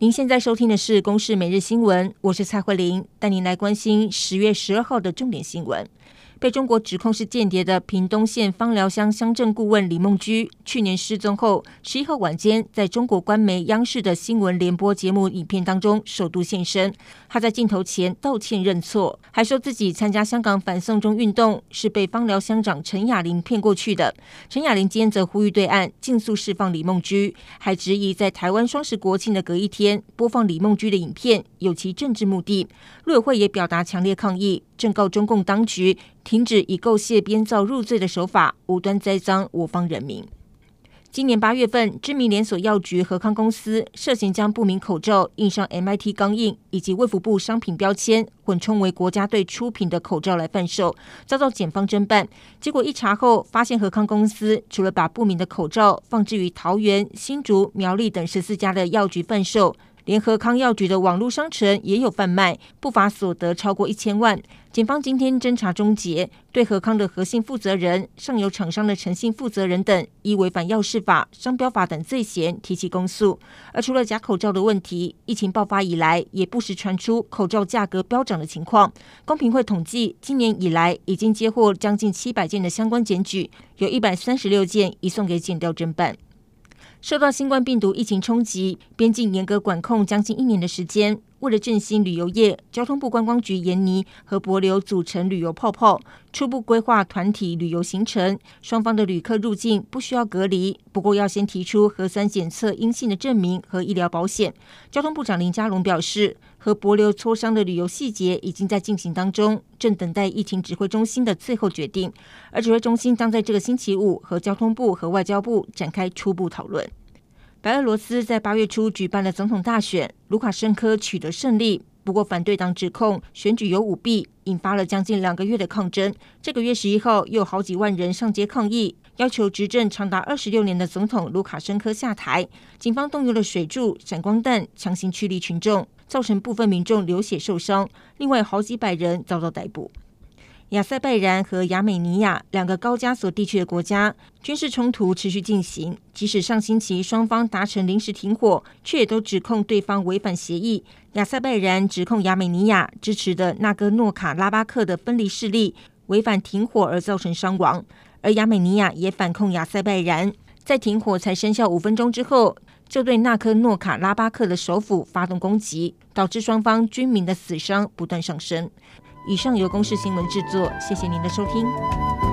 您现在收听的是《公视每日新闻》，我是蔡慧玲，带您来关心十月十二号的重点新闻。被中国指控是间谍的屏东县芳寮乡乡政顾问李梦居，去年失踪后，十一号晚间在中国官媒央视的新闻联播节目影片当中首度现身。他在镜头前道歉认错，还说自己参加香港反送中运动是被芳寮乡长陈雅玲骗过去的。陈雅玲今天则呼吁对岸尽速释放李梦居，还质疑在台湾双十国庆的隔一天播放李梦居的影片有其政治目的。陆委会也表达强烈抗议。正告中共当局停止以构械编造入罪的手法，无端栽赃我方人民。今年八月份，知名连锁药局和康公司涉嫌将不明口罩印上 MIT 钢印以及卫福部商品标签，混充为国家队出品的口罩来贩售，遭到检方侦办。结果一查后，发现和康公司除了把不明的口罩放置于桃园、新竹、苗栗等十四家的药局贩售。联合康药局的网络商城也有贩卖，不法所得超过一千万。警方今天侦查终结，对和康的核心负责人、上游厂商的诚信负责人等，依违反药事法、商标法等罪嫌提起公诉。而除了假口罩的问题，疫情爆发以来，也不时传出口罩价格飙涨的情况。公平会统计，今年以来已经接获将近七百件的相关检举，有一百三十六件移送给检调侦办。受到新冠病毒疫情冲击，边境严格管控将近一年的时间。为了振兴旅游业，交通部观光局研拟和博流组成旅游泡泡，初步规划团体旅游行程。双方的旅客入境不需要隔离，不过要先提出核酸检测阴性的证明和医疗保险。交通部长林佳龙表示，和博流磋商的旅游细节已经在进行当中，正等待疫情指挥中心的最后决定。而指挥中心将在这个星期五和交通部和外交部展开初步讨论。白俄罗斯在八月初举办了总统大选，卢卡申科取得胜利。不过，反对党指控选举有舞弊，引发了将近两个月的抗争。这个月十一号，又有好几万人上街抗议，要求执政长达二十六年的总统卢卡申科下台。警方动用了水柱、闪光弹，强行驱离群众，造成部分民众流血受伤，另外好几百人遭到逮捕。亚塞拜然和亚美尼亚两个高加索地区的国家军事冲突持续进行，即使上星期双方达成临时停火，却也都指控对方违反协议。亚塞拜然指控亚美尼亚支持的纳戈诺卡拉巴克的分离势力违反停火而造成伤亡，而亚美尼亚也反控亚塞拜然在停火才生效五分钟之后，就对纳科诺卡拉巴克的首府发动攻击，导致双方军民的死伤不断上升。以上由公式新闻制作，谢谢您的收听。